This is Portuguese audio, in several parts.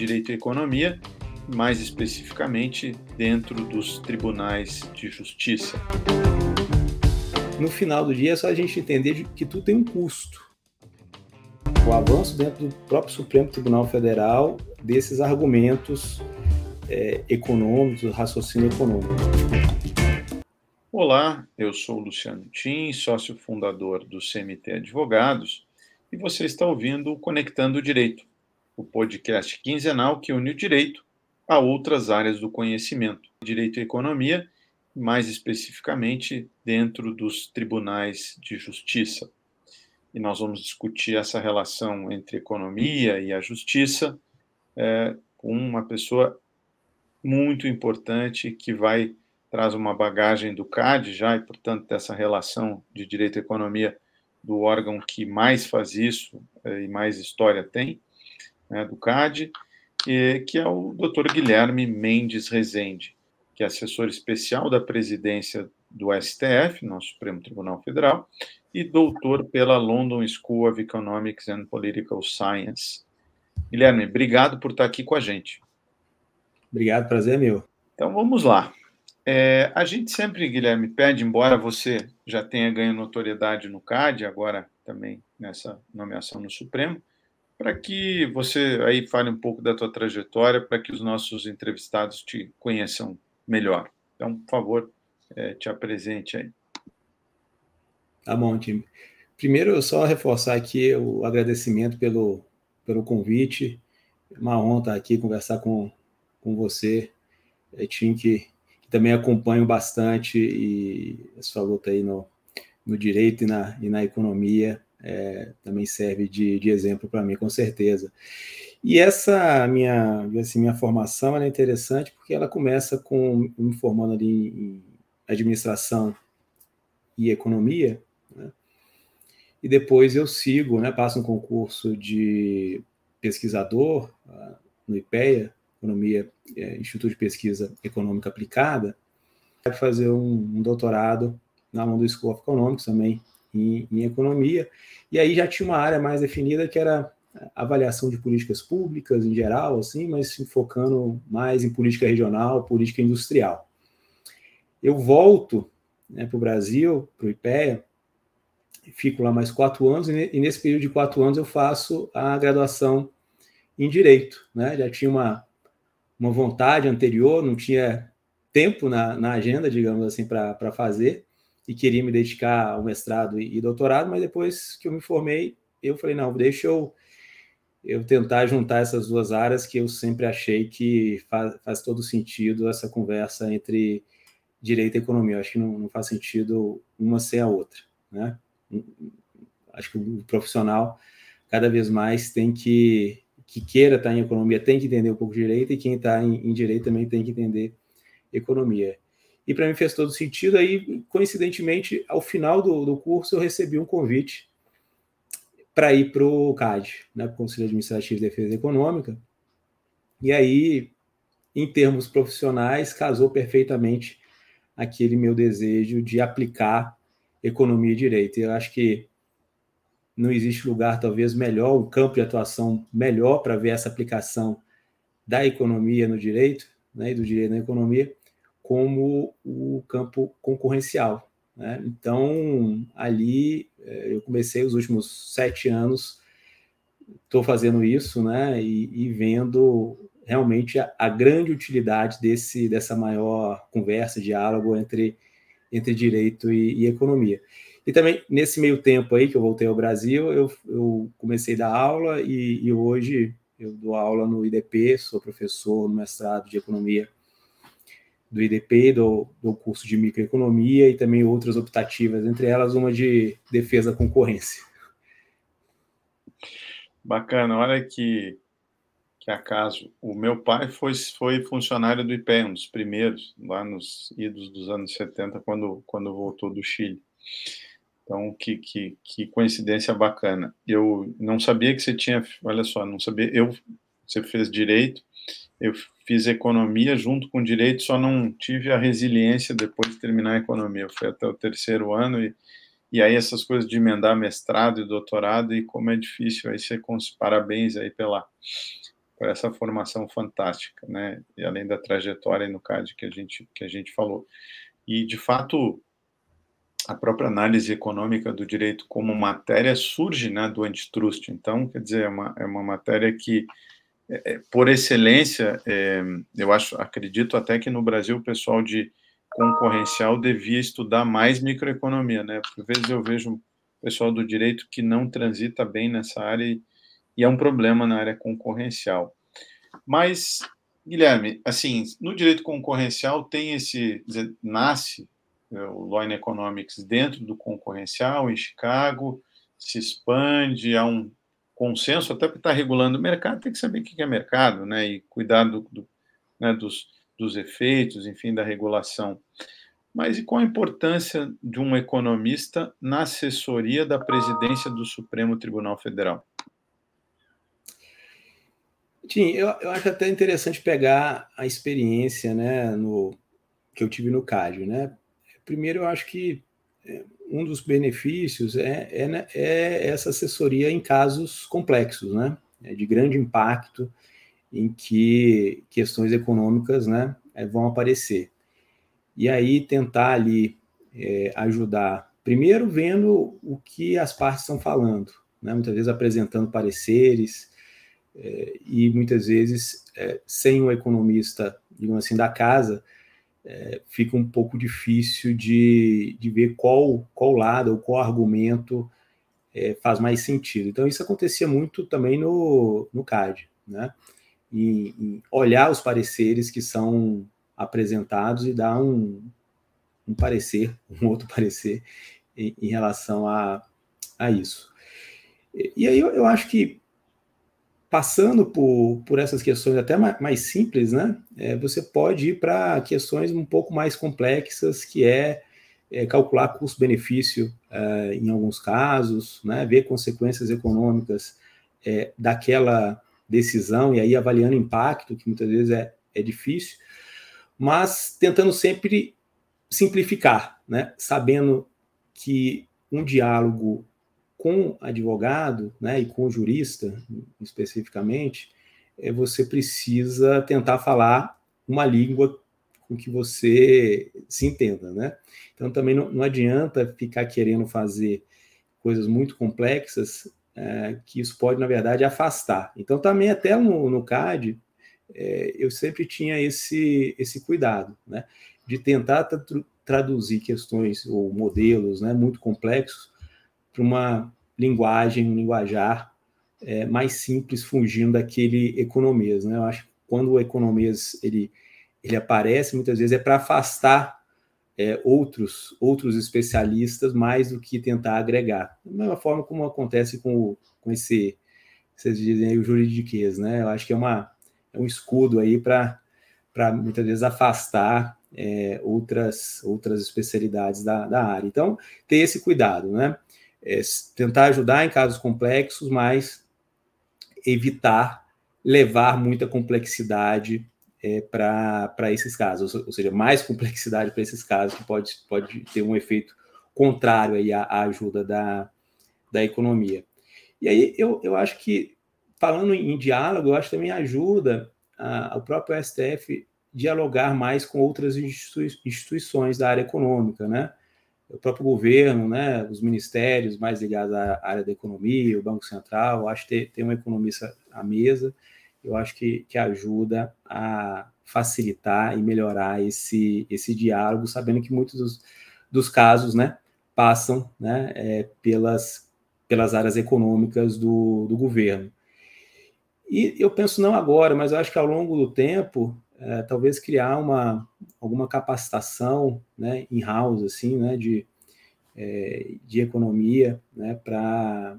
direito e economia, mais especificamente dentro dos tribunais de justiça. No final do dia é só a gente entender que tudo tem um custo. O avanço dentro do próprio Supremo Tribunal Federal desses argumentos é, econômicos, raciocínio econômico. Olá, eu sou o Luciano Tim, sócio fundador do CMT Advogados, e você está ouvindo Conectando o Direito, o podcast quinzenal que une o direito a outras áreas do conhecimento, direito e economia, mais especificamente dentro dos tribunais de justiça. E nós vamos discutir essa relação entre economia e a justiça é, com uma pessoa muito importante que vai traz uma bagagem do CAD já e portanto dessa relação de direito e economia do órgão que mais faz isso é, e mais história tem, né, do CAD, e, que é o Dr. Guilherme Mendes Rezende, que é assessor especial da presidência do STF, nosso Supremo Tribunal Federal, e doutor pela London School of Economics and Political Science. Guilherme, obrigado por estar aqui com a gente. Obrigado, prazer é meu. Então vamos lá. É, a gente sempre, Guilherme, pede, embora você já tenha ganho notoriedade no CAD, agora também nessa nomeação no Supremo, para que você aí fale um pouco da tua trajetória, para que os nossos entrevistados te conheçam melhor. Então, por favor, é, te apresente aí. Tá bom, time. Primeiro, só reforçar aqui o agradecimento pelo, pelo convite. É uma honra estar aqui conversar com, com você, é, Tim, que, que também acompanho bastante e a sua luta aí no, no direito e na, e na economia é, também serve de, de exemplo para mim, com certeza. E essa minha, assim, minha formação é interessante porque ela começa com me formando ali em administração e economia, né? e depois eu sigo, né, passo um concurso de pesquisador uh, no IPEA, Economia, é, Instituto de Pesquisa Econômica Aplicada, para fazer um, um doutorado na London School of Economics também em, em economia, e aí já tinha uma área mais definida que era avaliação de políticas públicas em geral, assim, mas focando mais em política regional, política industrial. Eu volto né, para o Brasil, para o IPEA, fico lá mais quatro anos, e nesse período de quatro anos eu faço a graduação em Direito. Né? Já tinha uma, uma vontade anterior, não tinha tempo na, na agenda, digamos assim, para fazer, e queria me dedicar ao mestrado e, e doutorado, mas depois que eu me formei, eu falei, não, deixa eu, eu tentar juntar essas duas áreas que eu sempre achei que faz, faz todo sentido essa conversa entre direito e economia. Eu acho que não, não faz sentido uma sem a outra, né? Acho que o profissional cada vez mais tem que que queira estar em economia tem que entender um pouco de direito e quem está em, em direito também tem que entender economia. E para mim fez todo sentido. Aí, coincidentemente, ao final do, do curso, eu recebi um convite para ir para o CAD, né, Conselho Administrativo de Defesa Econômica. E aí, em termos profissionais, casou perfeitamente aquele meu desejo de aplicar economia e direito. Eu acho que não existe lugar talvez melhor, um campo de atuação melhor para ver essa aplicação da economia no direito, né, e do direito na economia, como o campo concorrencial. Né? Então, ali eh, eu comecei os últimos sete anos, estou fazendo isso, né? E, e vendo realmente a, a, grande utilidade desse dessa maior conversa, diálogo entre entre direito e, e, economia. E também nesse meio tempo aí que eu voltei ao Brasil, eu, eu comecei a dar aula e, e hoje eu dou aula no IDP, sou professor no mestrado de economia do IDP, do, do curso de microeconomia e também outras optativas, entre elas uma de defesa da concorrência. Bacana, olha que, que acaso. O meu pai foi, foi funcionário do IPE, um dos primeiros, lá nos idos dos anos 70, quando, quando voltou do Chile. Então, que, que, que coincidência bacana. Eu não sabia que você tinha, olha só, não sabia, eu, você fez direito, eu fiz economia junto com direito, só não tive a resiliência depois de terminar a economia. Fui até o terceiro ano e, e aí essas coisas de emendar mestrado e doutorado e como é difícil, aí com parabéns aí pela por essa formação fantástica, né? E além da trajetória no CAD que a gente que a gente falou. E de fato a própria análise econômica do direito como matéria surge, né, do antitrust. Então, quer dizer, é uma, é uma matéria que por excelência, é, eu acho, acredito até que no Brasil o pessoal de concorrencial devia estudar mais microeconomia, né? Por vezes eu vejo o pessoal do direito que não transita bem nessa área e, e é um problema na área concorrencial. Mas, Guilherme, assim, no direito concorrencial tem esse, nasce é, o Law in Economics dentro do concorrencial em Chicago, se expande, há um consenso, até porque está regulando o mercado, tem que saber o que é mercado, né, e cuidar do, do, né, dos, dos efeitos, enfim, da regulação. Mas e qual a importância de um economista na assessoria da presidência do Supremo Tribunal Federal? Tim, eu, eu acho até interessante pegar a experiência né, no, que eu tive no CAD. Né? Primeiro, eu acho que é, um dos benefícios é, é, né, é essa assessoria em casos complexos, né? É de grande impacto, em que questões econômicas né, é, vão aparecer. E aí tentar ali é, ajudar, primeiro vendo o que as partes estão falando, né, muitas vezes apresentando pareceres, é, e muitas vezes é, sem um economista, digamos assim, da casa, é, fica um pouco difícil de, de ver qual, qual lado ou qual argumento é, faz mais sentido. Então, isso acontecia muito também no, no CAD, né? e, e olhar os pareceres que são apresentados e dar um, um parecer, um outro parecer em, em relação a, a isso. E, e aí eu, eu, acho que passando por, por essas questões até mais, simples, né, é, você pode ir para questões um pouco mais complexas, que é, é calcular custo-benefício é, em alguns casos, né, ver consequências econômicas é, daquela decisão e aí avaliando impacto, que muitas vezes é, é difícil, mas tentando sempre simplificar, né? sabendo que um diálogo com advogado né, e com jurista, especificamente, é, você precisa tentar falar uma língua com que você se entenda. Né? Então, também não, não adianta ficar querendo fazer coisas muito complexas é, que isso pode, na verdade, afastar. Então, também até no, no CAD, é, eu sempre tinha esse, esse cuidado, né, de tentar tra traduzir questões ou modelos né, muito complexos para uma linguagem, um linguajar é, mais simples, fugindo daquele economês. Né? Eu acho que quando o economês ele, ele aparece, muitas vezes é para afastar é, outros, outros especialistas mais do que tentar agregar. Da mesma forma como acontece com, com esse, vocês dizem aí, o juridiquês, né? Eu acho que é, uma, é um escudo aí para muitas vezes afastar é, outras, outras especialidades da, da área. Então, ter esse cuidado, né? É, tentar ajudar em casos complexos, mas evitar levar muita complexidade é, para esses casos, ou, seja, mais complexidade para esses casos, que pode, pode ter um efeito contrário aí à, à ajuda da, da economia. E aí eu, eu acho que, falando em, diálogo, eu acho que também ajuda o próprio STF dialogar mais com outras institui instituições da área econômica, né? O próprio governo, né? Os ministérios mais ligados à área da economia, o Banco Central, acho que ter um economista à mesa eu acho que, que ajuda a facilitar e melhorar esse, esse diálogo, sabendo que muitos dos, dos casos né, passam né, é, pelas, pelas áreas econômicas do, do governo. E eu penso não agora, mas eu acho que ao longo do tempo, é, talvez criar uma, alguma capacitação né, in-house, assim, né, de, é, de economia né, para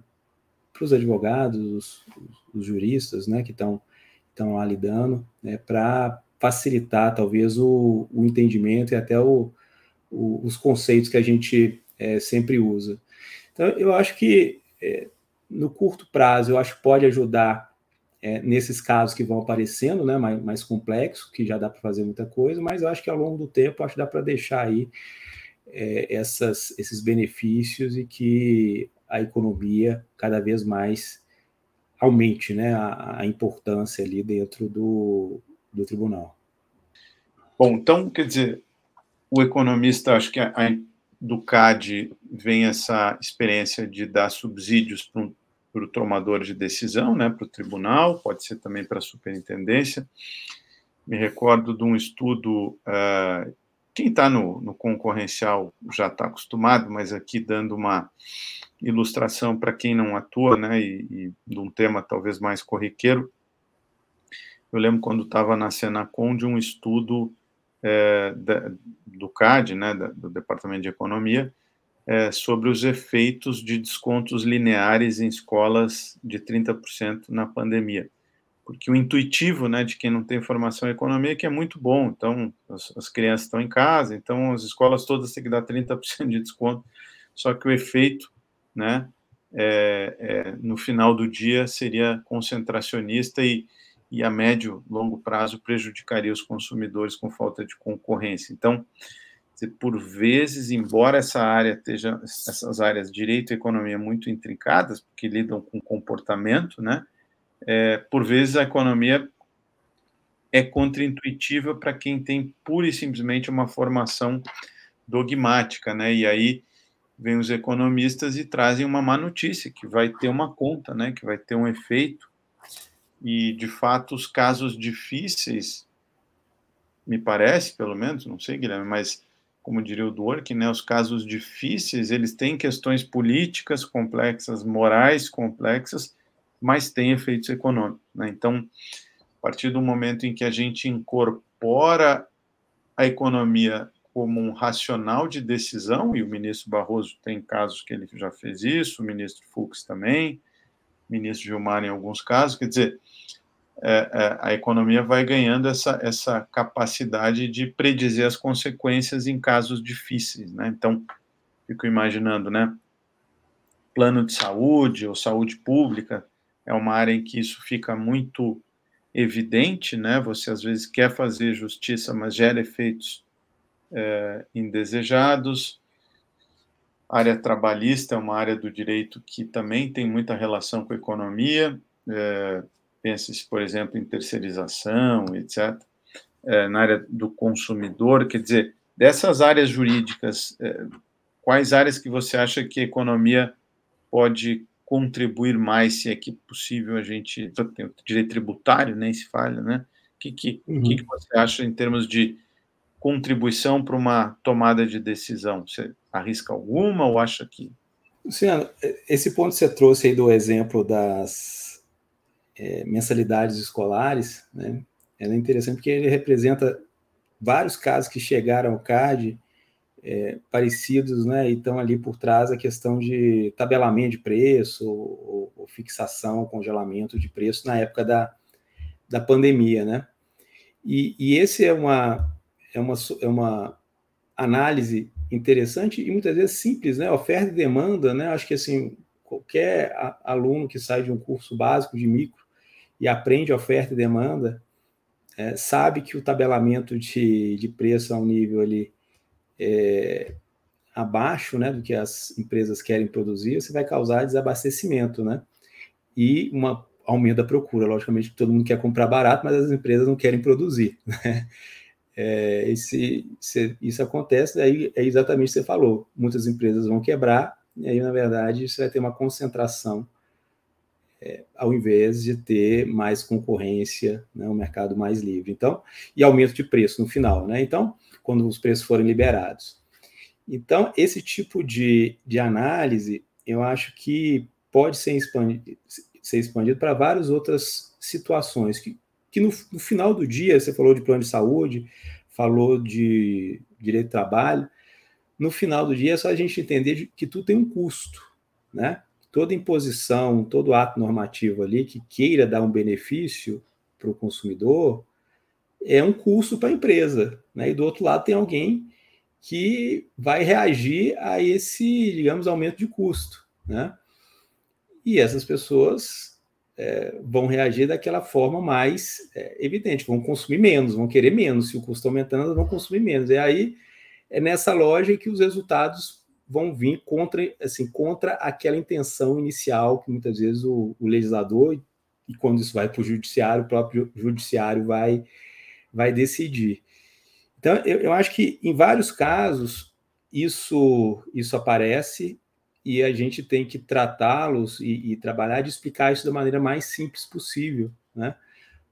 os advogados, os, juristas né, que estão estão lá lidando, né, para facilitar talvez o, o, entendimento e até o, o, os conceitos que a gente é, sempre usa. Então, eu acho que é, no curto prazo, eu acho que pode ajudar é, nesses casos que vão aparecendo, né, mais, mais complexos, que já dá para fazer muita coisa, mas eu acho que ao longo do tempo, acho que dá para deixar aí é, essas, esses benefícios e que a economia cada vez mais aumente né, a, a, importância ali dentro do, do tribunal. Bom, então, quer dizer, o economista, acho que a, a, do CAD vem essa experiência de dar subsídios para o tomador de decisão, né, para o tribunal, pode ser também para a superintendência. Me recordo de um estudo, uh, quem está no, no concorrencial já está acostumado, mas aqui dando uma ilustração para quem não atua, né, e, e, de um tema talvez mais corriqueiro. Eu lembro quando estava na Senacom de um estudo é, da, do CAD, né, da, do Departamento de Economia, é, sobre os efeitos de descontos lineares em escolas de 30% na pandemia. Porque o intuitivo né, de quem não tem formação em economia é que é muito bom. Então, as, as crianças estão em casa, então as escolas todas têm que dar 30% de desconto. Só que o efeito né, é, é, no final do dia seria concentracionista e, e a médio longo prazo prejudicaria os consumidores com falta de concorrência. Então, por vezes, embora essa área esteja, essas áreas direito e economia muito intrincadas, porque lidam com comportamento, né? É, por vezes a economia é contraintuitiva para quem tem pura e simplesmente uma formação dogmática, né? E aí vêm os economistas e trazem uma má notícia, que vai ter uma conta, né, que vai ter um efeito. E, de fato, os casos difíceis, me parece, pelo menos, não sei, Guilherme, mas, como diria o Dworkin, né, os casos difíceis, eles têm questões políticas complexas, morais complexas, mas têm efeitos econômicos. Né? Então, a partir do momento em que a gente incorpora a economia como um racional de decisão, e o ministro Barroso tem casos que ele já fez isso, o ministro Fux também, o ministro Gilmar em alguns casos, quer dizer, é, é, a economia vai ganhando essa, essa capacidade de predizer as consequências em casos difíceis, né? Então, fico imaginando, né? Plano de saúde ou saúde pública é uma área em que isso fica muito evidente, né? Você às vezes quer fazer justiça, mas gera efeitos é, indesejados. A área trabalhista é uma área do direito que também tem muita relação com a economia. É, Pense-se, por exemplo, em terceirização, etc. É, na área do consumidor, quer dizer, dessas áreas jurídicas, é, quais áreas que você acha que a economia pode contribuir mais, se é que possível a gente tem o direito tributário, nem se fala, né? O que, que, uhum. que você acha em termos de contribuição para uma tomada de decisão? Você arrisca alguma ou acha que. Luciano, esse ponto que você trouxe aí do exemplo das é, mensalidades escolares, né? É interessante porque ele representa vários casos que chegaram ao CAD é, parecidos, né? E estão ali por trás a questão de tabelamento de preço, ou, ou fixação, congelamento de preço na época da, da pandemia, né? E, e esse é uma, é uma, é uma análise interessante e muitas vezes simples, né? Oferta e demanda, né? Acho que assim, qualquer aluno que sai de um curso básico de micro e aprende oferta e demanda, é, sabe que o tabelamento de, de preço a um nível ali é, abaixo né, do que as empresas querem produzir, você vai causar desabastecimento, né? E um aumento da procura. Logicamente, todo mundo quer comprar barato, mas as empresas não querem produzir. Né? é, esse, se, isso acontece, aí é exatamente o que você falou. Muitas empresas vão quebrar, e aí, na verdade, você vai ter uma concentração, é, ao invés de ter mais concorrência, né, um mercado mais livre. Então, e aumento de preço no final, né? Então, quando os preços forem liberados. Então, esse tipo de, de análise, eu acho que pode ser expandido, ser expandido para várias outras situações que que no, no, final do dia, você falou de plano de saúde, falou de direito de trabalho, no final do dia é só a gente entender que tudo tem um custo, né? Toda imposição, todo ato normativo ali que queira dar um benefício para o consumidor é um custo para a empresa, né? E do outro lado tem alguém que vai reagir a esse, digamos, aumento de custo, né? E essas pessoas é, vão reagir daquela forma mais é, evidente, vão consumir menos, vão querer menos. Se o custo aumentando, vão consumir menos. E aí é nessa loja que os resultados vão vir contra, assim, contra aquela intenção inicial que muitas vezes o, o legislador, e quando isso vai para o judiciário, o próprio judiciário vai, vai decidir. Então, eu, eu acho que em vários casos isso, isso aparece e a gente tem que tratá-los e, e, trabalhar de explicar isso da maneira mais simples possível, né?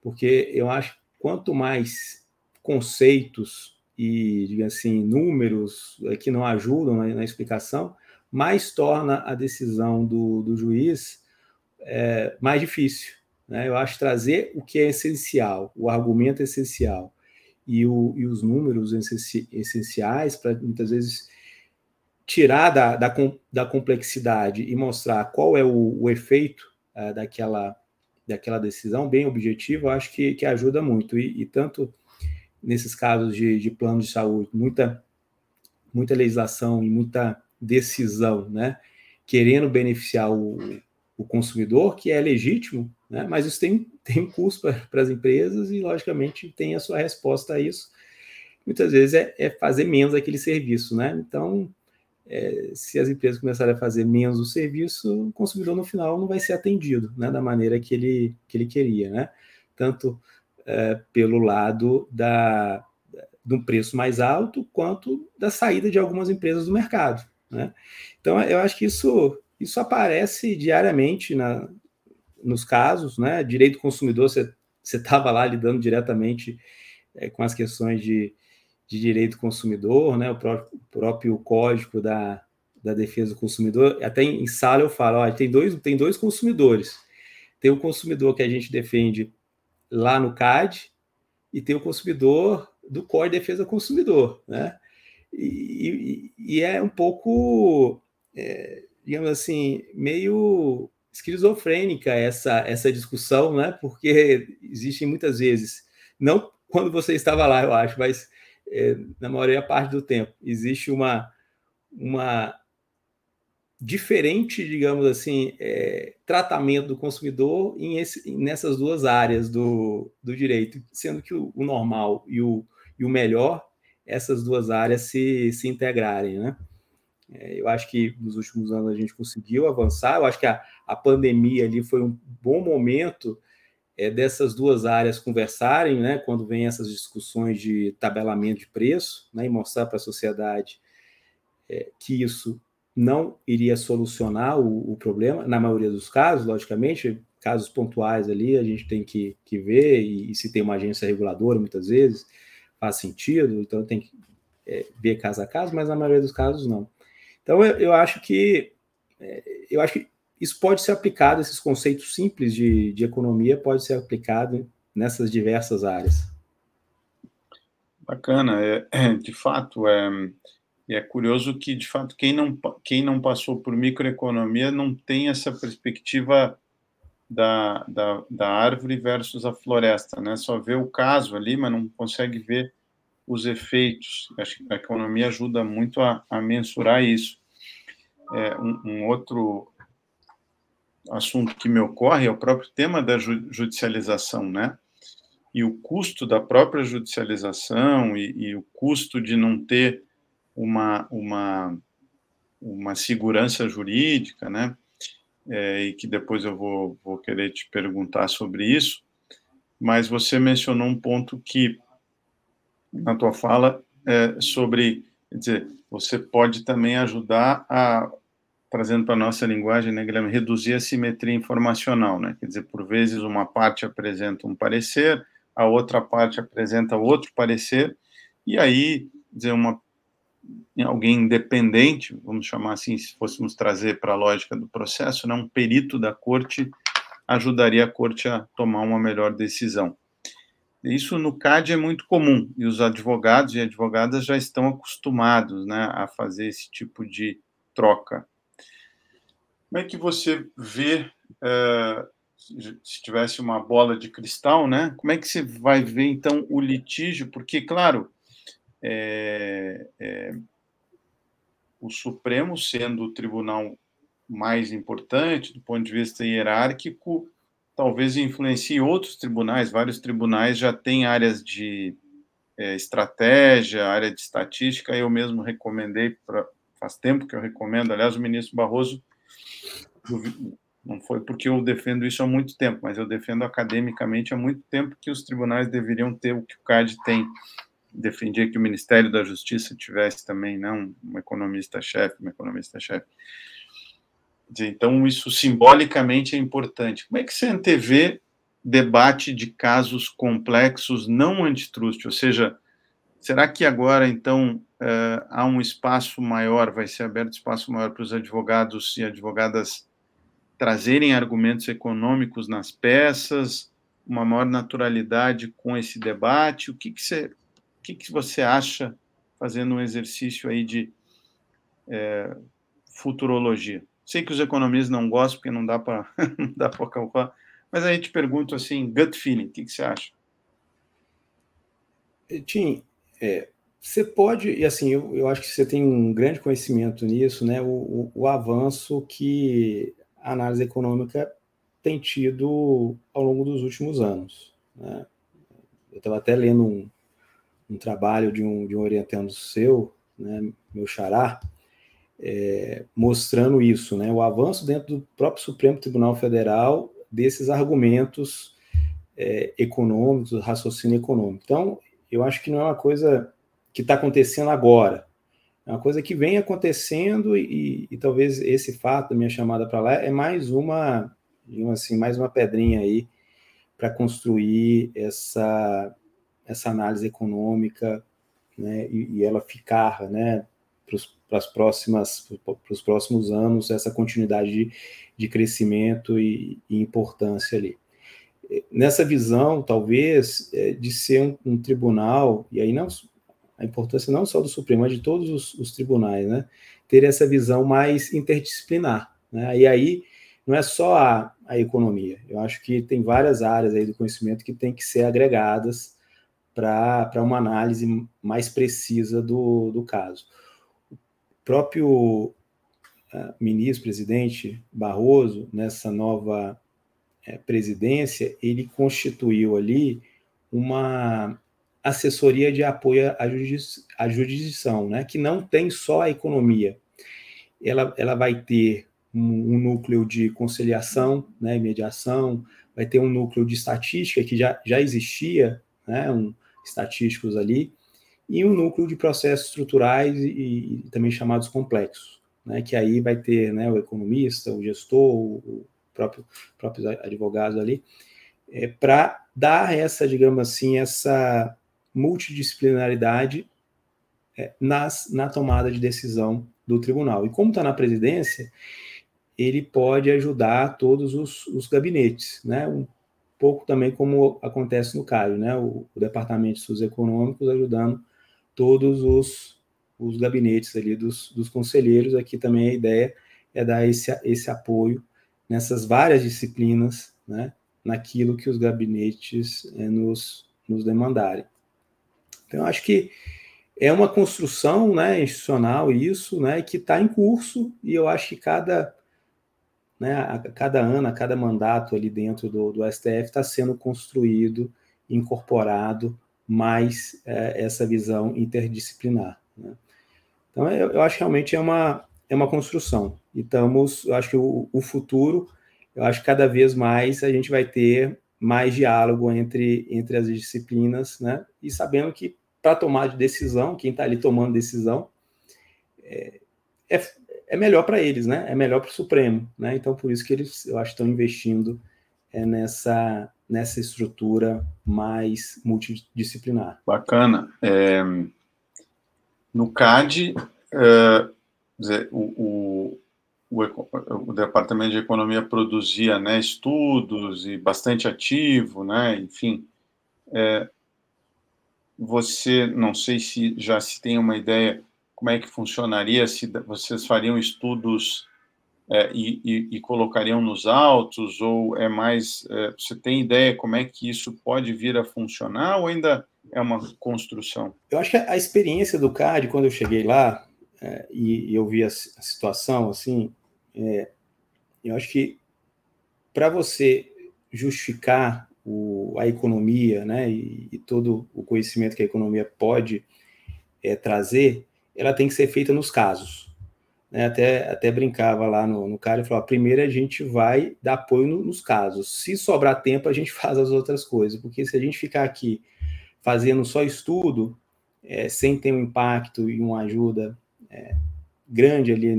Porque eu acho que quanto mais conceitos e, digamos assim, números é, que não ajudam na, na explicação, mais torna a decisão do, do juiz é, mais difícil. Né? Eu acho trazer o que é essencial, o argumento essencial e, o, e os números essenciais para muitas vezes tirar da, da, da, complexidade e mostrar qual é o, o efeito uh, daquela, daquela decisão bem objetiva, eu acho que, que ajuda muito. E, e tanto nesses casos de, de plano de saúde, muita, muita legislação e muita decisão, né, querendo beneficiar o, o consumidor, que é legítimo, né, mas isso tem, tem um custo para as empresas e, logicamente, tem a sua resposta a isso. Muitas vezes é, é fazer menos aquele serviço, né? Então, é, se as empresas começarem a fazer menos o serviço, o consumidor no final não vai ser atendido né, da maneira que ele, que ele queria, né? Tanto é, pelo lado da, de um preço mais alto, quanto da saída de algumas empresas do mercado. Né? Então, eu acho que isso, isso aparece diariamente na, nos casos, né? Direito do consumidor, você estava lá lidando diretamente é, com as questões de de direito do consumidor, né, o próprio, próprio código da, da defesa do consumidor, até em sala eu falo, ó, tem dois, tem dois consumidores. Tem o consumidor que a gente defende lá no CAD e tem o consumidor do de Defesa do Consumidor, né? E, e, e é um pouco, é, digamos assim, meio esquizofrênica essa, essa discussão, né? Porque existem muitas vezes, não quando você estava lá, eu acho, mas é, na maioria parte do tempo. Existe uma, uma diferente, digamos assim, é, tratamento do consumidor em esse, nessas duas áreas do, do direito, sendo que o, o, normal e o, e o melhor, essas duas áreas se, se integrarem, né? É, eu acho que nos últimos anos a gente conseguiu avançar, eu acho que a, a pandemia ali foi um bom momento é, dessas duas áreas conversarem, né, quando vem essas discussões de tabelamento de preço, né, e mostrar para a sociedade é, que isso não iria solucionar o, o, problema, na maioria dos casos, logicamente, casos pontuais ali a gente tem que, que ver, e, e se tem uma agência reguladora, muitas vezes, faz sentido, então tem que é, ver caso a caso, mas na maioria dos casos não. Então eu, eu acho que é, eu acho que isso pode ser aplicado, esses conceitos simples de, de economia, pode ser aplicado nessas diversas áreas. Bacana, é, é, de fato, é, é curioso que, de fato, quem não, quem não passou por microeconomia não tem essa perspectiva da, da, da árvore versus a floresta, né? Só vê o caso ali, mas não consegue ver os efeitos. Acho que a economia ajuda muito a, a mensurar isso. É, um, um, outro assunto que me ocorre é o próprio tema da judicialização, né? E o custo da própria judicialização e, e o custo de não ter uma, uma, uma segurança jurídica, né? É, e que depois eu vou, vou querer te perguntar sobre isso, mas você mencionou um ponto que, na tua fala, é sobre, quer dizer, você pode também ajudar a trazendo para a nossa linguagem, né, Guilherme, reduzir a simetria informacional, né? Quer dizer, por vezes uma parte apresenta um parecer, a outra parte apresenta outro parecer, e aí, dizer, uma alguém independente, vamos chamar assim, se fôssemos trazer para a lógica do processo, né, um perito da corte ajudaria a corte a tomar uma melhor decisão. Isso no CAD é muito comum, e os advogados e advogadas já estão acostumados né, a fazer esse tipo de troca. Como é que você vê, é, se tivesse uma bola de cristal, né? Como é que você vai ver, então, o litígio? Porque, claro, é, é, o Supremo, sendo o tribunal mais importante do ponto de vista hierárquico, talvez influencie outros tribunais. Vários tribunais já têm áreas de é, estratégia, área de estatística. Eu mesmo recomendei, pra, faz tempo que eu recomendo, aliás, o ministro Barroso Não foi porque eu defendo isso há muito tempo, mas eu defendo academicamente há muito tempo que os tribunais deveriam ter o que o CAD tem. Defendia que o Ministério da Justiça tivesse também, não um economista-chefe, uma economista-chefe. Então, isso simbolicamente é importante. Como é que você antevê debate de casos complexos não antitrust? Ou seja, será que agora, então, uh, há um espaço maior, vai ser aberto espaço maior para os advogados e advogadas trazerem argumentos econômicos nas peças, uma maior naturalidade com esse debate? O que, que, você, o que, que você acha, fazendo um exercício aí de é, futurologia? Sei que os economistas não gostam, porque não dá para calcular, mas a gente pergunta assim, gut feeling, o que, que você acha? Tim, é, você pode, e assim, eu, eu acho que você tem um grande conhecimento nisso, né? O, o, o avanço que a análise econômica tem tido ao longo dos últimos anos. Né? Eu estava até lendo um, um, trabalho de um, de um orientando seu, né, meu xará, é, mostrando isso, né, o avanço dentro do próprio Supremo Tribunal Federal desses argumentos é, econômicos, raciocínio econômico. Então, eu acho que não é uma coisa que está acontecendo agora. É uma coisa que vem acontecendo e, e talvez esse fato da minha chamada para lá é mais uma, assim, mais uma pedrinha aí para construir essa, essa análise econômica né, e, e ela ficar né, para as próximas para os próximos anos essa continuidade de, de crescimento e, e, importância ali nessa visão talvez é, de ser um, um, tribunal e aí não a importância não só do Supremo, mas de todos os, os tribunais, né? Ter essa visão mais interdisciplinar. Né? E aí não é só a, a economia. Eu acho que tem várias áreas aí do conhecimento que tem que ser agregadas para uma análise mais precisa do, do caso. O próprio uh, ministro, presidente Barroso, nessa nova uh, presidência, ele constituiu ali uma assessoria de apoio à, judici à jurisdição, né, que não tem só a economia. Ela, ela vai ter um, um núcleo de conciliação, né, mediação, vai ter um núcleo de estatística que já, já existia, né, um, estatísticos ali, e um núcleo de processos estruturais e, e também chamados complexos, né, que aí vai ter né, o economista, o gestor, o próprio próprios advogados ali, é, para dar essa, digamos assim, essa multidisciplinaridade é, nas, na tomada de decisão do tribunal. E como está na presidência, ele pode ajudar todos os, os gabinetes, né? Um pouco também como acontece no CAIO, né? O, o Departamento de Estudos Econômicos ajudando todos os, os gabinetes ali dos, dos conselheiros. Aqui também a ideia é dar esse, esse apoio nessas várias disciplinas, né? Naquilo que os gabinetes é, nos, nos demandarem. Então, acho que é uma construção né, institucional isso, né, que está em curso, e eu acho que cada, né, a, cada ano, a cada mandato ali dentro do, do STF está sendo construído, incorporado mais é, essa visão interdisciplinar. Né? Então, eu, eu, acho que realmente é uma, é uma construção. E estamos, eu acho que o, o futuro, eu acho que cada vez mais a gente vai ter mais diálogo entre, entre as disciplinas, né? E sabendo que para tomar de decisão, quem está ali tomando decisão, é, é, é melhor para eles, né? É melhor para o Supremo, né? Então, por isso que eles, eu acho, estão investindo é, nessa, nessa estrutura mais multidisciplinar. Bacana. É, no CAD, é, dizer, o, o, o, o, Departamento de Economia produzia né, estudos e bastante ativo, né? Enfim, é, você, não sei se já se tem uma ideia como é que funcionaria, se vocês fariam estudos é, e, e, e, colocariam nos autos, ou é mais, é, você tem ideia como é que isso pode vir a funcionar, ou ainda é uma construção? Eu acho que a experiência do CAD, quando eu cheguei lá, é, e, e, eu vi a, a situação, assim, é, eu acho que para você justificar o, a economia, né, e, todo o conhecimento que a economia pode é, trazer, ela tem que ser feita nos casos. né, até, até brincava lá no, no cara e falou: primeiro a gente vai dar apoio no, nos casos. Se sobrar tempo, a gente faz as outras coisas, porque se a gente ficar aqui fazendo só estudo, é, sem ter um impacto e uma ajuda é, grande ali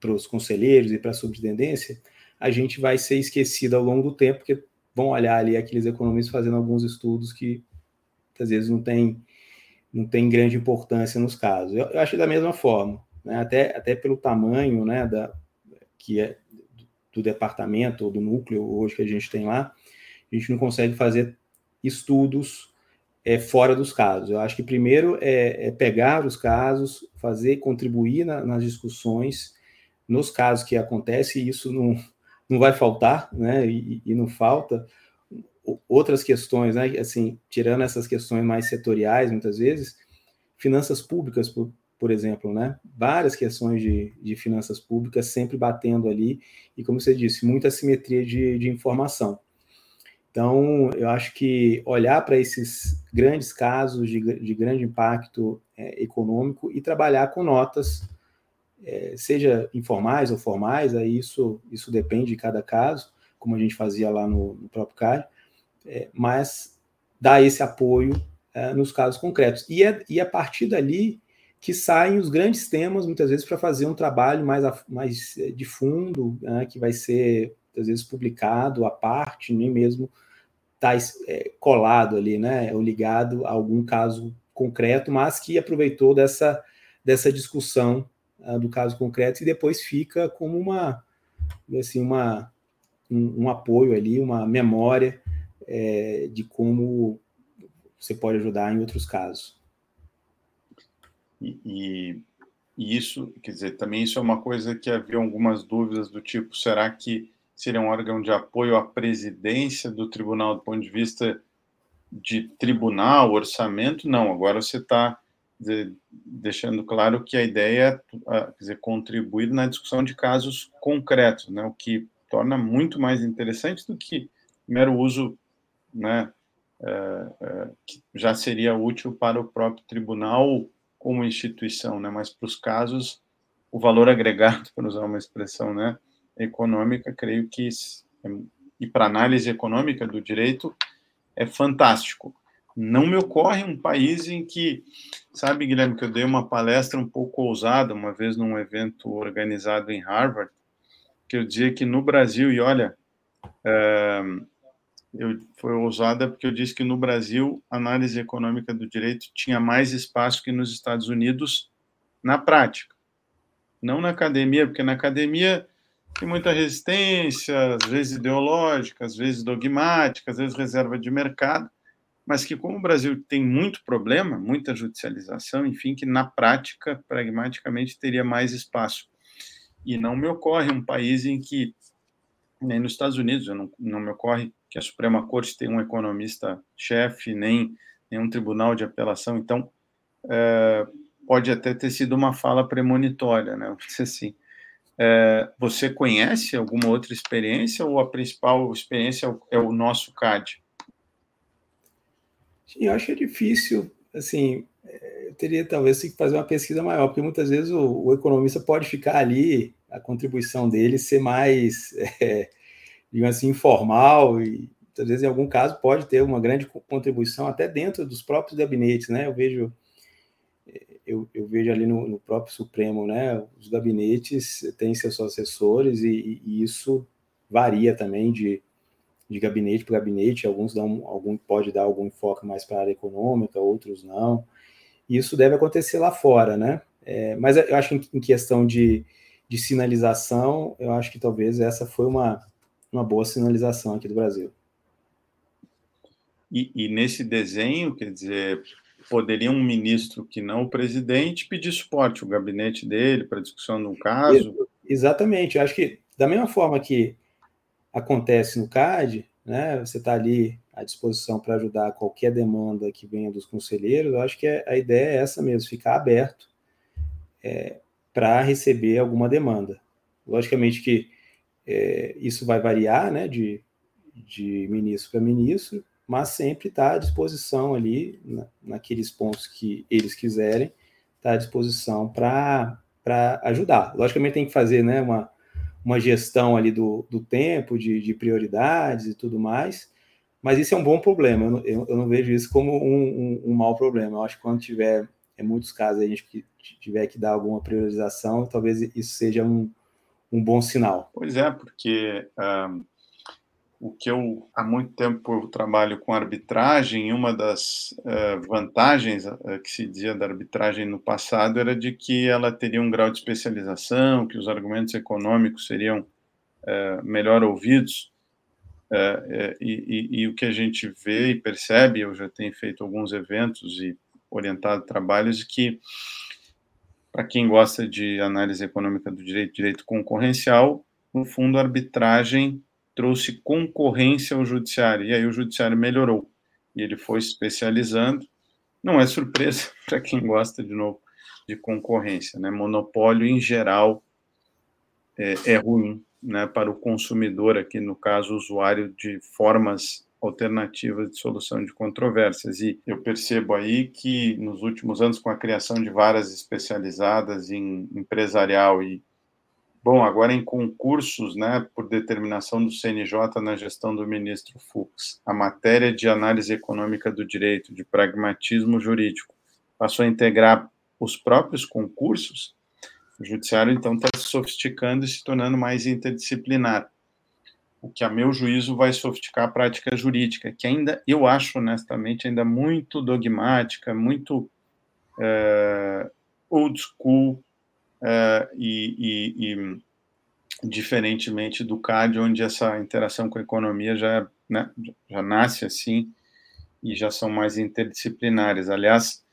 para os conselheiros e para a subintendência, a gente vai ser esquecido ao longo do tempo, porque vão olhar ali aqueles economistas fazendo alguns estudos que às vezes não tem, não tem grande importância nos casos. Eu, eu acho da mesma forma né, até, até pelo tamanho né, da, que é do departamento ou do núcleo hoje que a gente tem lá, a gente não consegue fazer estudos é, fora dos casos. Eu acho que primeiro é, é pegar os casos, fazer, contribuir na, nas discussões, nos casos que acontece, isso não, não vai faltar, né, e, e não falta. Outras questões, né, assim, tirando essas questões mais setoriais, muitas vezes, finanças públicas, por, por exemplo, né? Várias questões de, de finanças públicas sempre batendo ali, e como você disse, muita simetria de, de informação. Então, eu acho que olhar para esses grandes casos de, de grande impacto é, econômico e trabalhar com notas, é, seja informais ou formais, aí isso, isso depende de cada caso, como a gente fazia lá no, no próprio CAD, é, mas dar esse apoio é, nos casos concretos. E, é, e a partir dali, que saem os grandes temas, muitas vezes, para fazer um trabalho mais, mais eh, de fundo, né, que vai ser, às vezes, publicado à parte, nem mesmo está é, colado ali, né, ou ligado a algum caso concreto, mas que aproveitou dessa, dessa discussão uh, do caso concreto e depois fica como uma, assim, uma, um, um apoio ali, uma memória é, de como você pode ajudar em outros casos. E, e, isso, quer dizer, também isso é uma coisa que havia algumas dúvidas do tipo, será que seria um órgão de apoio à presidência do tribunal do ponto de vista de tribunal, orçamento? Não, agora você está deixando claro que a ideia é quer dizer, contribuir na discussão de casos concretos, né, o que torna muito mais interessante do que mero uso né, é, é, que já seria útil para o próprio tribunal como instituição, né? Mas para os casos, o valor agregado, para usar uma expressão, né, econômica, creio que e para análise econômica do direito é fantástico. Não me ocorre um país em que, sabe, Guilherme, que eu dei uma palestra um pouco ousada uma vez num evento organizado em Harvard, que eu dizia que no Brasil, e olha, é, eu, foi ousada porque eu disse que no Brasil a análise econômica do direito tinha mais espaço que nos Estados Unidos na prática. Não na academia, porque na academia tem muita resistência, às vezes ideológica, às vezes dogmática, às vezes reserva de mercado, mas que como o Brasil tem muito problema, muita judicialização, enfim, que na prática, pragmaticamente, teria mais espaço. E não me ocorre um país em que, nem nos Estados Unidos, não, não me ocorre que a Suprema Corte tem um economista-chefe, nem nenhum tribunal de apelação, então é, pode até ter sido uma fala premonitória, né? assim. É, você conhece alguma outra experiência ou a principal experiência é o é nosso CAD? Eu acho é difícil, assim, eu teria talvez que fazer uma pesquisa maior, porque muitas vezes o, o economista pode ficar ali, a contribuição dele ser mais é, digamos assim, informal e às vezes em algum caso pode ter uma grande contribuição até dentro dos próprios gabinetes, né? Eu vejo eu, eu vejo ali no, no, próprio Supremo, né? Os gabinetes têm seus assessores e, e isso varia também de, de gabinete para gabinete. Alguns dão, algum pode dar algum enfoque mais para a área econômica, outros não. Isso deve acontecer lá fora, né? É, mas eu acho que em questão de, de sinalização, eu acho que talvez essa foi uma uma boa sinalização aqui do Brasil. E, e, nesse desenho, quer dizer, poderia um ministro que não o presidente pedir suporte, o gabinete dele, para discussão de um caso? Exatamente. Eu acho que, da mesma forma que acontece no CAD, né, você está ali à disposição para ajudar qualquer demanda que venha dos conselheiros, eu acho que a ideia é essa mesmo, ficar aberto é, para receber alguma demanda. Logicamente que é, isso vai variar né, de, de ministro para ministro, mas sempre está à disposição ali, na, naqueles pontos que eles quiserem, está à disposição para ajudar. Logicamente tem que fazer né, uma, uma gestão ali do, do tempo, de, de prioridades e tudo mais, mas isso é um bom problema. Eu não, eu, eu não vejo isso como um, um, um, mau problema. Eu acho que quando tiver, em muitos casos, a gente tiver que dar alguma priorização, talvez isso seja um, um bom sinal. Pois é, porque o que eu há muito tempo trabalho com arbitragem, uma das uh, vantagens uh, que se dizia da arbitragem no passado era de que ela teria um grau de especialização, que os argumentos econômicos seriam uh, melhor ouvidos. E, e, e, o que a gente vê e percebe, eu já tenho feito alguns eventos e orientado trabalhos, que para quem gosta de análise econômica do direito, direito concorrencial, no fundo, a arbitragem trouxe concorrência ao judiciário, e aí o judiciário melhorou, e ele foi especializando. Não é surpresa para quem gosta, de novo, de concorrência, né? Monopólio, em geral, é, é ruim né, para o consumidor, aqui no caso, usuário de formas alternativas de solução de controvérsias. E eu percebo aí que nos últimos anos, com a criação de varas especializadas em empresarial e Bom, agora em concursos, né, por determinação do CNJ na gestão do ministro Fux, a matéria de análise econômica do direito, de pragmatismo jurídico, passou a integrar os próprios concursos, o judiciário então está se sofisticando e se tornando mais interdisciplinar, o que, a meu juízo, vai sofisticar a prática jurídica, que ainda, eu acho honestamente, ainda muito dogmática, muito é, old school, é, e, e, e, diferentemente do CAD, onde essa interação com a economia já, né, já nasce assim e já são mais interdisciplinares. Aliás,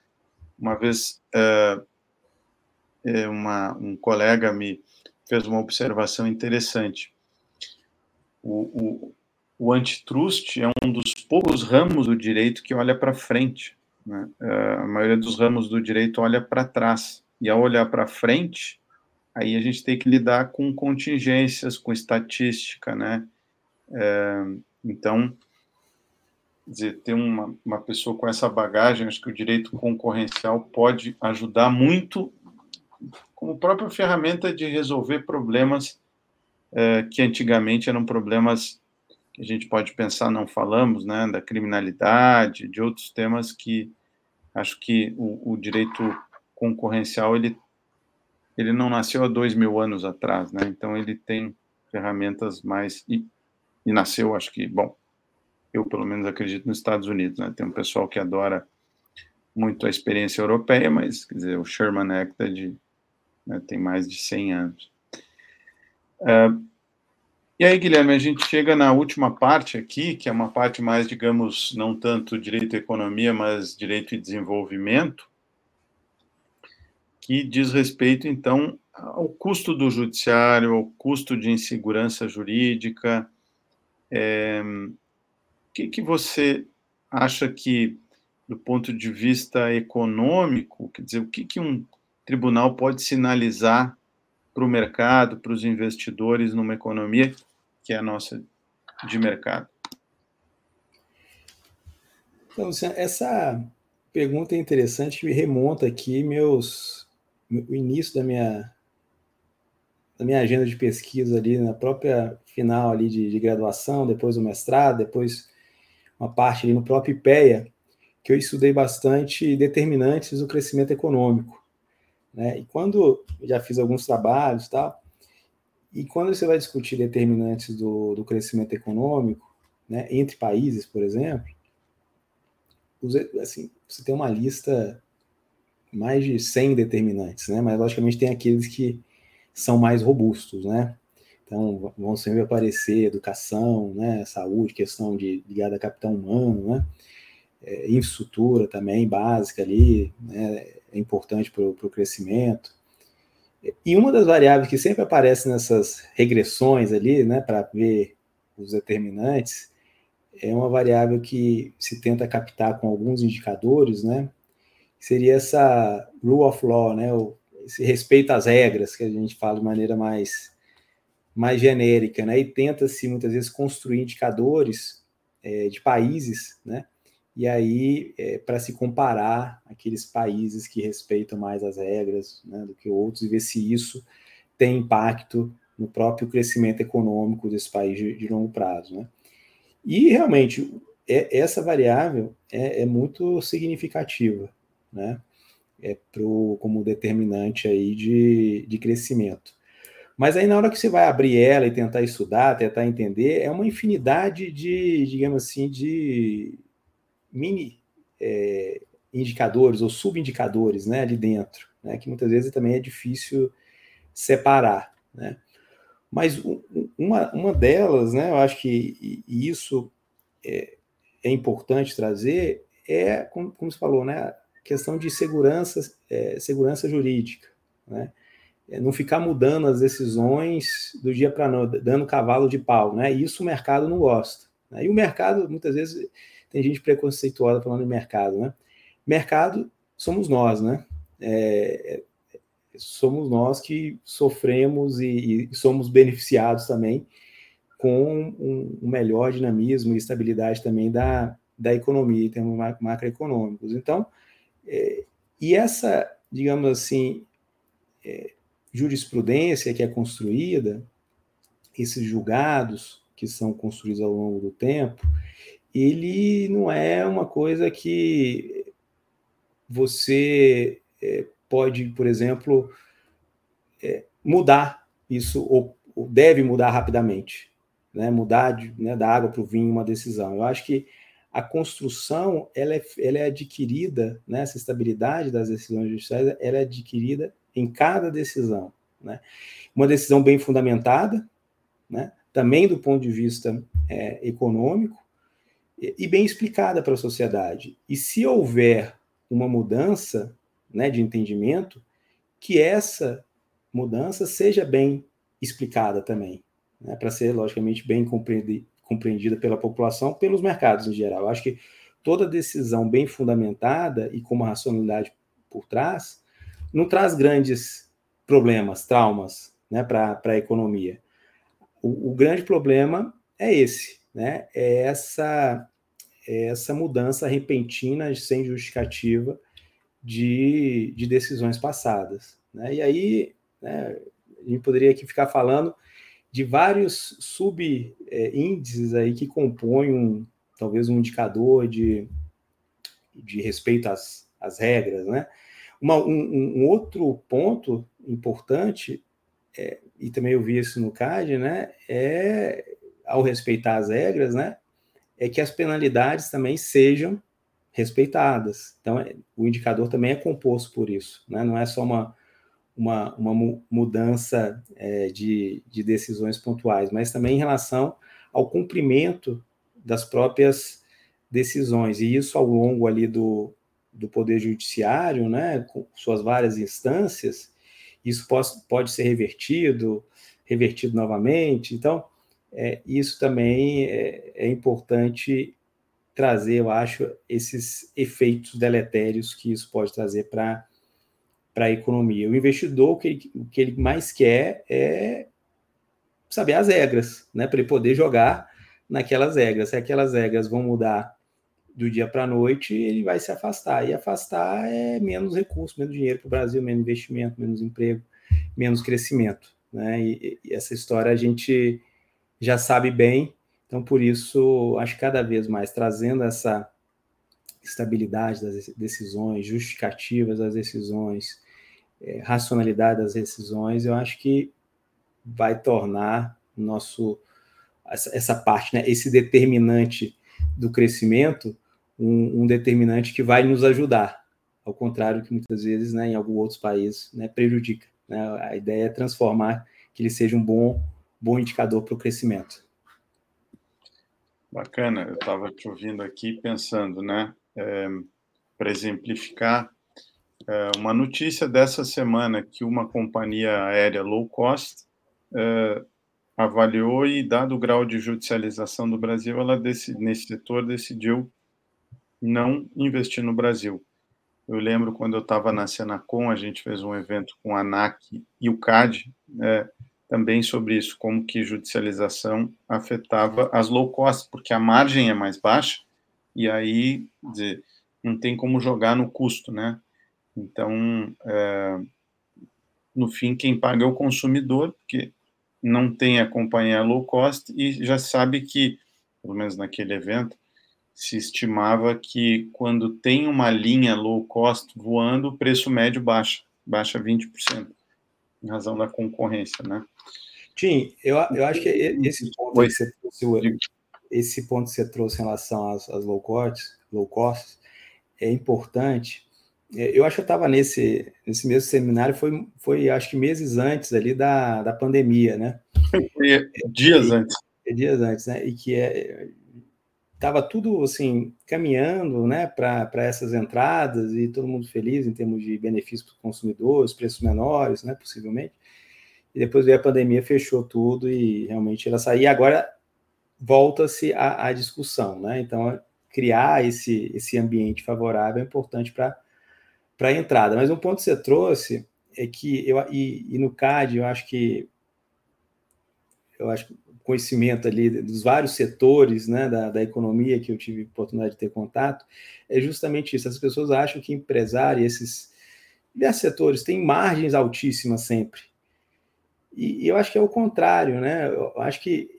uma vez é, uma, um colega me fez uma observação interessante. O, o, o antitrust é um dos poucos ramos do direito que olha para frente. Né? A maioria dos ramos do direito olha para trás e ao olhar para frente, aí a gente tem que lidar com contingências, com estatística, né? É, então, dizer, ter uma, uma pessoa com essa bagagem, acho que o direito concorrencial pode ajudar muito como própria ferramenta de resolver problemas é, que antigamente eram problemas que a gente pode pensar, não falamos, né, da criminalidade, de outros temas que acho que o, o direito concorrencial ele ele não nasceu há dois mil anos atrás, né? Então ele tem ferramentas mais e, e nasceu, acho que, bom, eu pelo menos acredito nos Estados Unidos, né? Tem um pessoal que adora muito a experiência europeia, mas quer dizer, o Sherman Act é de, né, tem mais de 100 anos. Uh, e aí, Guilherme, a gente chega na última parte aqui, que é uma parte mais, digamos, não tanto direito e economia, mas direito e desenvolvimento que diz respeito, então, ao custo do judiciário, ao custo de insegurança jurídica. É, o que, que você acha que, do ponto de vista econômico, quer dizer, o que, que um tribunal pode sinalizar para o mercado, para os investidores numa economia que é a nossa de mercado? Então, essa pergunta é interessante, me remonta aqui meus o início da minha da minha agenda de pesquisa ali na própria final ali de, de graduação, depois o mestrado, depois uma parte ali no próprio IPEA, que eu estudei bastante determinantes do crescimento econômico. Né? E quando já fiz alguns trabalhos tal, e quando você vai discutir determinantes do, do crescimento econômico, né, entre países, por exemplo, assim, você tem uma lista mais de 100 determinantes, né? Mas logicamente tem aqueles que são mais robustos, né? Então vão sempre aparecer educação, né? Saúde, questão de ligada a capital humano, né? É, infraestrutura também básica ali, né? É importante para o crescimento. E uma das variáveis que sempre aparece nessas regressões ali, né? Para ver os determinantes, é uma variável que se tenta captar com alguns indicadores, né? seria essa rule of law, né? esse respeito às regras, que a gente fala de maneira mais, mais genérica, né? E tenta-se muitas vezes construir indicadores é, de países, né? E aí é, para se comparar aqueles países que respeitam mais as regras né, do que outros e ver se isso tem impacto no próprio crescimento econômico desse país de, de longo prazo. Né? E realmente é, essa variável é, é, muito significativa, né? É pro, como determinante aí de, de crescimento. Mas aí na hora que você vai abrir ela e tentar estudar, tentar entender, é uma infinidade de, digamos assim, de mini é, indicadores ou subindicadores, né, ali dentro, né, que muitas vezes também é difícil separar, né. Mas uma, uma delas, né, eu acho que isso é, é importante trazer, é, como, como você falou, né, questão de segurança, é, segurança jurídica, né, é não ficar mudando as decisões do dia para noite, dando cavalo de pau, né? Isso o mercado não gosta. Né? E o mercado, muitas vezes, tem gente preconceituosa falando de mercado, né? Mercado somos nós, né? É, é, somos nós que sofremos e, e, somos beneficiados também com um, um, melhor dinamismo e estabilidade também da, da economia, em termos macroeconômicos. Então, é, e essa, digamos assim, é, jurisprudência que é construída, esses julgados que são construídos ao longo do tempo, ele não é uma coisa que você é, pode, por exemplo, é, mudar isso, ou, deve mudar rapidamente, né? mudar de, né, da água para o vinho uma decisão. Eu acho que a construção ela é, ela é adquirida, né, essa estabilidade das decisões judiciais, ela é adquirida em cada decisão. Né? Uma decisão bem fundamentada, né? também do ponto de vista é, econômico, e, bem explicada para a sociedade. E se houver uma mudança né, de entendimento, que essa mudança seja bem explicada também, né, para ser, logicamente, bem compreendida pela população, pelos mercados em geral. Eu acho que toda decisão bem fundamentada e com uma racionalidade por trás não traz grandes problemas, traumas né, para a economia. O, o, grande problema é esse, né? É essa, é essa mudança repentina, sem justificativa, de, de decisões passadas. Né? E aí, né, a gente poderia aqui ficar falando de vários subíndices aí que compõem um, talvez um indicador de, de respeito às, às regras, né? Uma, um, um, outro ponto importante, é, e também eu vi isso no CAD, né, é, ao respeitar as regras, né, é que as penalidades também sejam respeitadas. Então, é, o indicador também é composto por isso, né, não é só uma, uma, uma mudança é, de, de decisões pontuais, mas também em relação ao cumprimento das próprias decisões, e isso ao longo ali do, do Poder Judiciário, né, com suas várias instâncias, isso pode, pode ser revertido, revertido novamente. Então, é, isso também é, é, importante trazer, eu acho, esses efeitos deletérios que isso pode trazer para a economia. O investidor, o que, ele, o que ele mais quer é saber as regras, né, para ele poder jogar naquelas regras. Se aquelas regras vão mudar do dia para a noite, ele vai se afastar. E afastar é menos recurso, menos dinheiro para o Brasil, menos investimento, menos emprego, menos crescimento. Né? E, e, essa história a gente já sabe bem, então por isso acho que cada vez mais trazendo essa estabilidade das decisões, justificativas das decisões, é, racionalidade das decisões, eu acho que vai tornar nosso essa, essa parte, né, esse determinante do crescimento um, um, determinante que vai nos ajudar, ao contrário que muitas vezes, né, em alguns outros países, né, prejudica. Né? A ideia é transformar que ele seja um bom, bom indicador para o crescimento. Bacana, eu estava te ouvindo aqui pensando, né, é, para exemplificar, é, uma notícia dessa semana que uma companhia aérea low cost é, avaliou e, dado o grau de judicialização do Brasil, ela nesse setor decidiu não investir no Brasil. Eu lembro quando eu estava na Senacom, a gente fez um evento com a ANAC e o CAD, é, também sobre isso, como que judicialização afetava as low cost, porque a margem é mais baixa, e aí dizer, não tem como jogar no custo, né? Então, é, no fim, quem paga é o consumidor, porque não tem a companhia low cost e já sabe que, pelo menos naquele evento, se estimava que quando tem uma linha low cost voando, o preço médio baixa, baixa 20%, em razão da concorrência, né? Tim, eu, eu acho que esse ponto que você trouxe, esse ponto que você trouxe em relação às, às low costs, low costs, é importante. É, eu acho que eu estava nesse, nesse mesmo seminário, foi, foi acho que meses antes ali da, da pandemia, né? dias e, antes. Dias antes, né? E que é, estava tudo assim caminhando né, para essas entradas e todo mundo feliz em termos de benefícios para os consumidores, preços menores, né, possivelmente. E depois veio a pandemia, fechou tudo e realmente ela saiu. E agora volta-se à, discussão, né? Então, criar esse, esse ambiente favorável é importante para a entrada. Mas um ponto que você trouxe é que eu e, e no CAD eu acho que eu acho que conhecimento ali dos vários setores né, da, da economia que eu tive oportunidade de ter contato, é justamente isso. As pessoas acham que empresário, esses diversos setores, têm margens altíssimas sempre. E, e eu acho que é o contrário, né? Eu acho que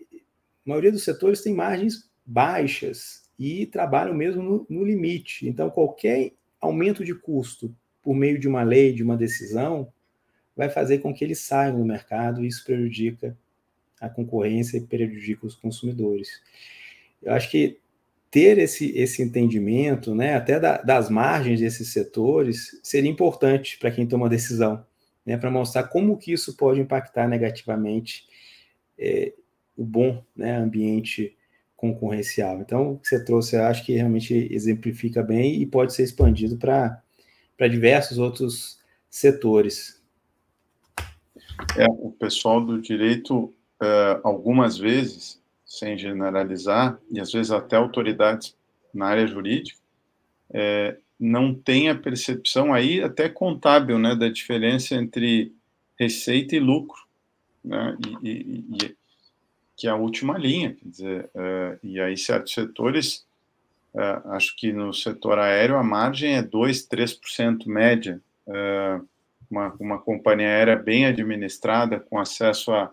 a maioria dos setores tem margens baixas e trabalham mesmo no, no limite. Então, qualquer aumento de custo por meio de uma lei, de uma decisão, vai fazer com que eles saiam do mercado e isso prejudica a concorrência e prejudica os consumidores. Eu acho que ter esse, esse entendimento, né, até da, das margens desses setores, seria importante para quem toma decisão, né, para mostrar como que isso pode impactar negativamente é, o bom né, ambiente concorrencial. Então, o que você trouxe, eu acho que realmente exemplifica bem e pode ser expandido para diversos outros setores. É, o pessoal do direito uh, algumas vezes, sem generalizar, e às vezes até autoridades na área jurídica, é, não tem a percepção aí até contábil, né, da diferença entre receita e lucro, né, e, e, e que é a última linha, quer dizer, uh, e aí certos setores, acho que no setor aéreo a margem é 2, 3% média, uma, uma companhia aérea bem administrada, com acesso a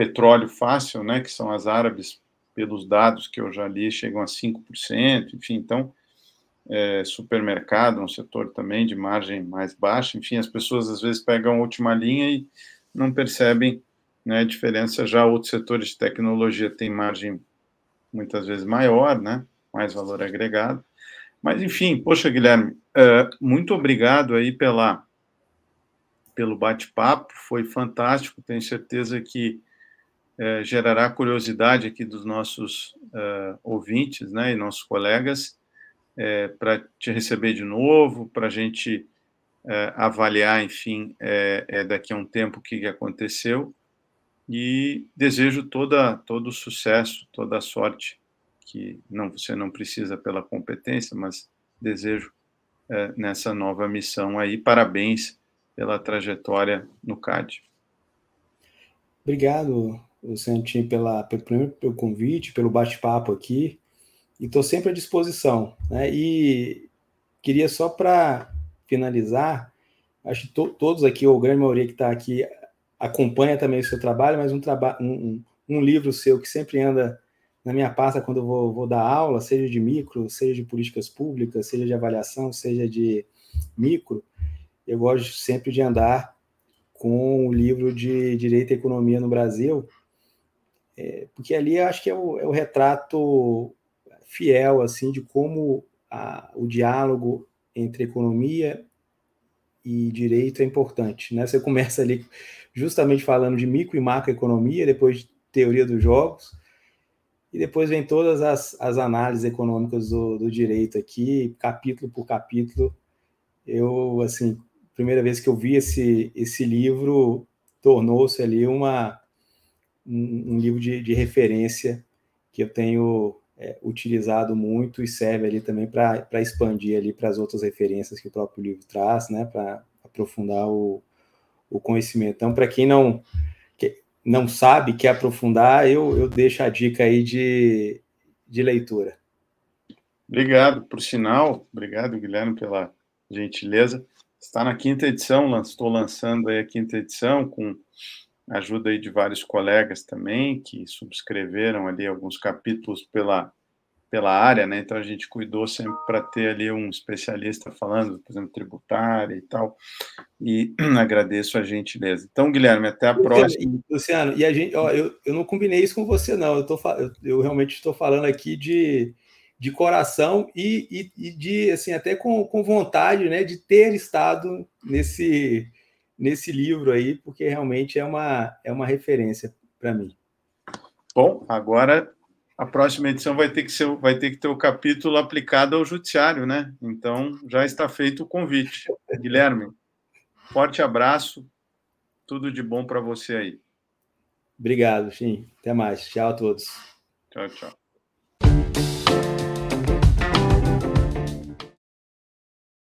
petróleo fácil, né, que são as árabes, pelos dados que eu já li, chegam a 5%, enfim, então, é, supermercado, um setor também de margem mais baixa, enfim, as pessoas às vezes pegam a última linha e não percebem né, a diferença, já outros setores de tecnologia têm margem muitas vezes maior, né, mais valor agregado, mas enfim, poxa, Guilherme, é, muito obrigado aí pela, pelo bate-papo, foi fantástico, tenho certeza que é, gerará curiosidade aqui dos nossos uh, ouvintes né, e nossos colegas é, para te receber de novo, para a gente é, avaliar, enfim, é, é, daqui a um tempo o que aconteceu. E desejo toda, todo sucesso, toda a sorte, que não você não precisa pela competência, mas desejo é, nessa nova missão aí. Parabéns pela trajetória no CAD. Obrigado, Santinho, pela, pelo, pelo convite, pelo bate-papo aqui, e estou sempre à disposição. Né? E queria só para finalizar, acho que to, todos aqui, ou a grande maioria que está aqui, acompanha também o seu trabalho, mas um, traba um, um, um, livro seu que sempre anda na minha pasta quando eu vou, vou dar aula, seja de micro, seja de políticas públicas, seja de avaliação, seja de micro, eu gosto sempre de andar com o livro de Direito e Economia no Brasil, é, porque ali acho que é o, é o, retrato fiel assim de como a, o diálogo entre economia e direito é importante. Né? Você começa ali justamente falando de micro e macroeconomia, depois de teoria dos jogos, e depois vem todas as, as análises econômicas do, do direito aqui, capítulo por capítulo. Eu, assim, primeira vez que eu vi esse, esse livro, tornou-se ali uma, um, um livro de, de, referência que eu tenho é, utilizado muito e serve ali também para expandir ali para as outras referências que o próprio livro traz, né, para aprofundar o, o conhecimento. Então, para quem não que não sabe, quer aprofundar, eu, eu deixo a dica aí de, de leitura. Obrigado, por sinal, obrigado, Guilherme, pela gentileza. Está na quinta edição, estou lançando aí a quinta edição com ajuda aí de vários colegas também que subscreveram ali alguns capítulos pela pela área, né? Então a gente cuidou sempre para ter ali um especialista falando, por exemplo, tributária e tal. E agradeço a gentileza. Então, Guilherme, até a Luciano, próxima. Luciano, e a gente, ó, eu, eu não combinei isso com você, não. Eu, tô, eu, eu realmente estou falando aqui de, de coração e, e, e, de, assim, até com, com vontade, né, de ter estado nesse, nesse livro aí, porque realmente é uma, é uma referência para mim. Bom, agora a próxima edição vai ter que ser, vai ter que ter o capítulo aplicado ao judiciário, né? Então já está feito o convite. Guilherme, forte abraço, tudo de bom para você aí. Obrigado, Fim. Até mais. Tchau a todos. Tchau, tchau.